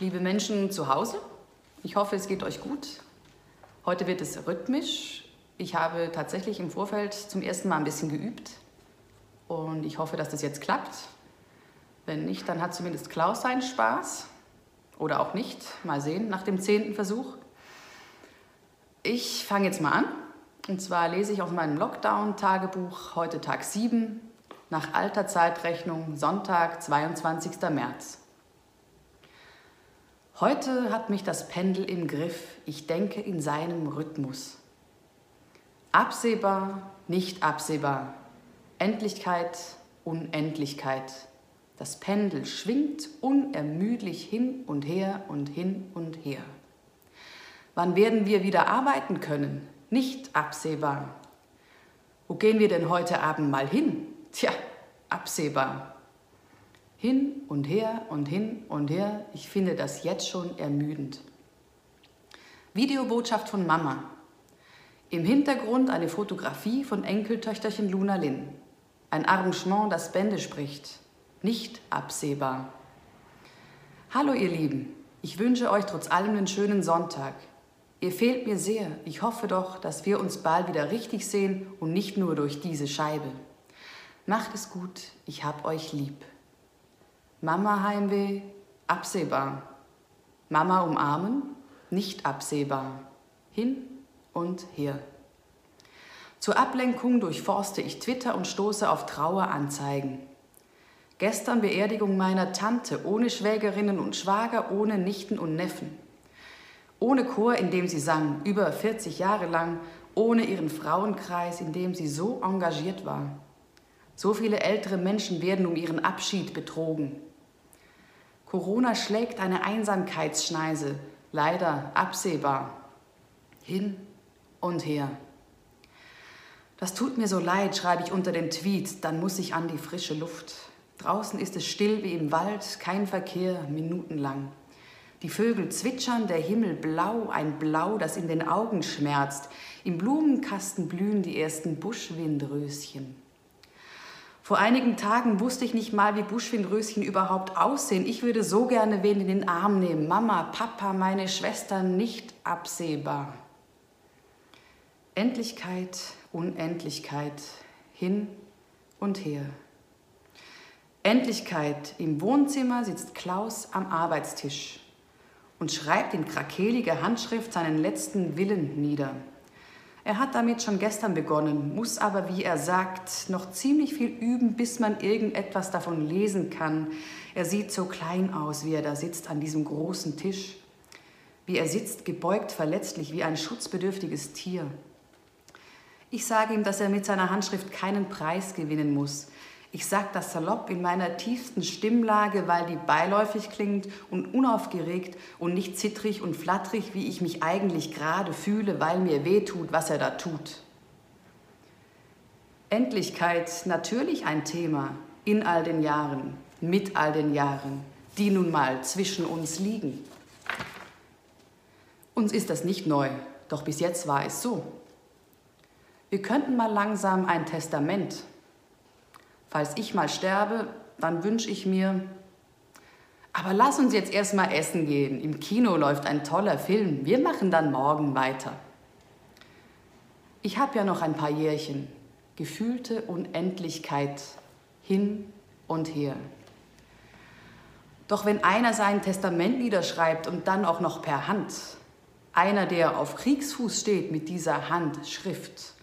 liebe Menschen zu Hause. Ich hoffe, es geht euch gut. Heute wird es rhythmisch. Ich habe tatsächlich im Vorfeld zum ersten Mal ein bisschen geübt und ich hoffe, dass das jetzt klappt. Wenn nicht, dann hat zumindest Klaus seinen Spaß oder auch nicht. Mal sehen nach dem zehnten Versuch. Ich fange jetzt mal an. Und zwar lese ich aus meinem Lockdown-Tagebuch heute Tag 7 nach alter Zeitrechnung Sonntag, 22. März. Heute hat mich das Pendel im Griff, ich denke in seinem Rhythmus. Absehbar, nicht absehbar. Endlichkeit, Unendlichkeit. Das Pendel schwingt unermüdlich hin und her und hin und her. Wann werden wir wieder arbeiten können? Nicht absehbar. Wo gehen wir denn heute Abend mal hin? Tja, absehbar. Hin und her und hin und her. Ich finde das jetzt schon ermüdend. Videobotschaft von Mama. Im Hintergrund eine Fotografie von Enkeltöchterchen Luna Lin. Ein Arrangement, das Bände spricht. Nicht absehbar. Hallo ihr Lieben, ich wünsche euch trotz allem einen schönen Sonntag. Ihr fehlt mir sehr. Ich hoffe doch, dass wir uns bald wieder richtig sehen und nicht nur durch diese Scheibe. Macht es gut, ich hab euch lieb. Mama Heimweh, absehbar. Mama umarmen, nicht absehbar. Hin und her. Zur Ablenkung durchforste ich Twitter und stoße auf Traueranzeigen. Gestern Beerdigung meiner Tante, ohne Schwägerinnen und Schwager, ohne Nichten und Neffen. Ohne Chor, in dem sie sang, über 40 Jahre lang, ohne ihren Frauenkreis, in dem sie so engagiert war. So viele ältere Menschen werden um ihren Abschied betrogen. Corona schlägt eine Einsamkeitsschneise, leider absehbar, hin und her. Das tut mir so leid, schreibe ich unter den Tweet, dann muss ich an die frische Luft. Draußen ist es still wie im Wald, kein Verkehr, minutenlang. Die Vögel zwitschern, der Himmel blau, ein Blau, das in den Augen schmerzt. Im Blumenkasten blühen die ersten Buschwindröschen. Vor einigen Tagen wusste ich nicht mal, wie Buschwindröschen überhaupt aussehen. Ich würde so gerne wen in den Arm nehmen. Mama, Papa, meine Schwestern, nicht absehbar. Endlichkeit, Unendlichkeit, hin und her. Endlichkeit. Im Wohnzimmer sitzt Klaus am Arbeitstisch und schreibt in krakeliger Handschrift seinen letzten Willen nieder. Er hat damit schon gestern begonnen, muss aber, wie er sagt, noch ziemlich viel üben, bis man irgendetwas davon lesen kann. Er sieht so klein aus, wie er da sitzt an diesem großen Tisch. Wie er sitzt, gebeugt, verletzlich, wie ein schutzbedürftiges Tier. Ich sage ihm, dass er mit seiner Handschrift keinen Preis gewinnen muss. Ich sage das salopp in meiner tiefsten Stimmlage, weil die beiläufig klingt und unaufgeregt und nicht zittrig und flatterig, wie ich mich eigentlich gerade fühle, weil mir weh tut, was er da tut. Endlichkeit natürlich ein Thema in all den Jahren, mit all den Jahren, die nun mal zwischen uns liegen. Uns ist das nicht neu, doch bis jetzt war es so. Wir könnten mal langsam ein Testament Falls ich mal sterbe, dann wünsche ich mir, aber lass uns jetzt erstmal essen gehen. Im Kino läuft ein toller Film. Wir machen dann morgen weiter. Ich habe ja noch ein paar Jährchen. Gefühlte Unendlichkeit hin und her. Doch wenn einer sein Testament niederschreibt und dann auch noch per Hand, einer, der auf Kriegsfuß steht mit dieser Handschrift,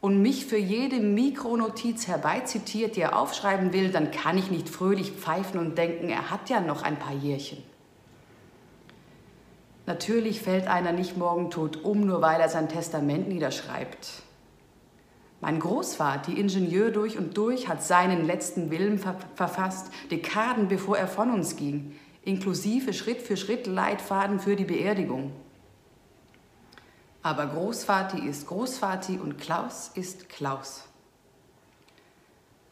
und mich für jede Mikronotiz herbeizitiert, die er aufschreiben will, dann kann ich nicht fröhlich pfeifen und denken, er hat ja noch ein paar Jährchen. Natürlich fällt einer nicht morgen tot um, nur weil er sein Testament niederschreibt. Mein Großvater, Ingenieur durch und durch, hat seinen letzten Willen ver verfasst, Dekaden bevor er von uns ging, inklusive Schritt für Schritt Leitfaden für die Beerdigung. Aber Großvati ist Großvati und Klaus ist Klaus.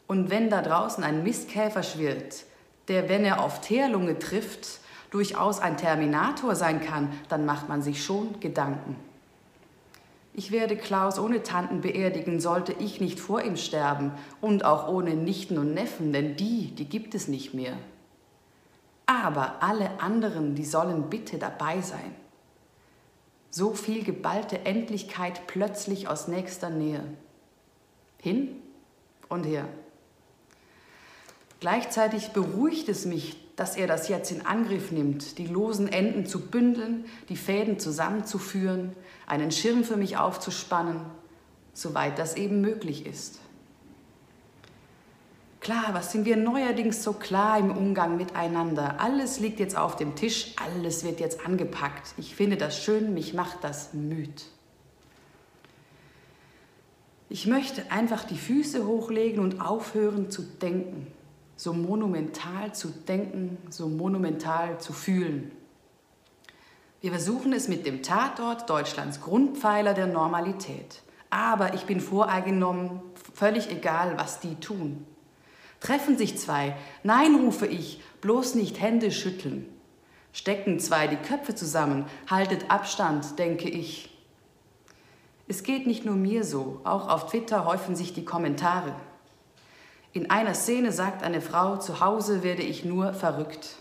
Und wenn da draußen ein Mistkäfer schwirrt, der, wenn er auf Teerlunge trifft, durchaus ein Terminator sein kann, dann macht man sich schon Gedanken. Ich werde Klaus ohne Tanten beerdigen, sollte ich nicht vor ihm sterben und auch ohne Nichten und Neffen, denn die, die gibt es nicht mehr. Aber alle anderen, die sollen bitte dabei sein. So viel geballte Endlichkeit plötzlich aus nächster Nähe. Hin und her. Gleichzeitig beruhigt es mich, dass er das jetzt in Angriff nimmt, die losen Enden zu bündeln, die Fäden zusammenzuführen, einen Schirm für mich aufzuspannen, soweit das eben möglich ist. Klar, was sind wir neuerdings so klar im Umgang miteinander? Alles liegt jetzt auf dem Tisch, alles wird jetzt angepackt. Ich finde das schön, mich macht das müd. Ich möchte einfach die Füße hochlegen und aufhören zu denken so monumental zu denken, so monumental zu fühlen. Wir versuchen es mit dem Tatort Deutschlands Grundpfeiler der Normalität. Aber ich bin voreingenommen, völlig egal, was die tun. Treffen sich zwei, nein, rufe ich, bloß nicht Hände schütteln. Stecken zwei die Köpfe zusammen, haltet Abstand, denke ich. Es geht nicht nur mir so, auch auf Twitter häufen sich die Kommentare. In einer Szene sagt eine Frau, zu Hause werde ich nur verrückt.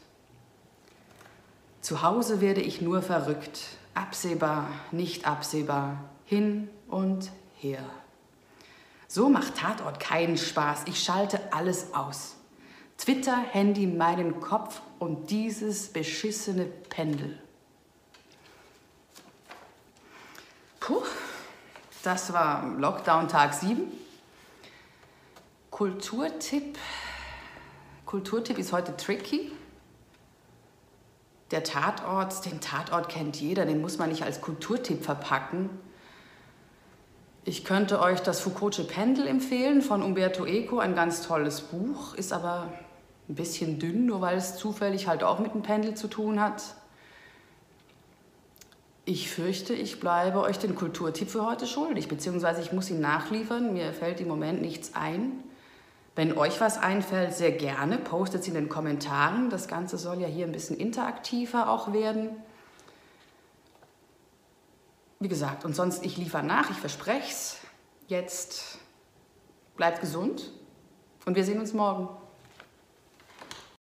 Zu Hause werde ich nur verrückt. Absehbar, nicht absehbar, hin und her. So macht Tatort keinen Spaß. Ich schalte alles aus. Twitter, Handy, meinen Kopf und dieses beschissene Pendel. Puh, das war Lockdown Tag 7. Kulturtipp. Kulturtipp ist heute tricky. Der Tatort, den Tatort kennt jeder, den muss man nicht als Kulturtipp verpacken. Ich könnte euch das Foucault'sche Pendel empfehlen von Umberto Eco, ein ganz tolles Buch, ist aber ein bisschen dünn, nur weil es zufällig halt auch mit dem Pendel zu tun hat. Ich fürchte, ich bleibe euch den Kulturtipp für heute schuldig, beziehungsweise ich muss ihn nachliefern. Mir fällt im Moment nichts ein. Wenn euch was einfällt, sehr gerne, postet es in den Kommentaren. Das Ganze soll ja hier ein bisschen interaktiver auch werden. Wie gesagt, und sonst, ich liefere nach, ich verspreche es. Jetzt bleibt gesund und wir sehen uns morgen.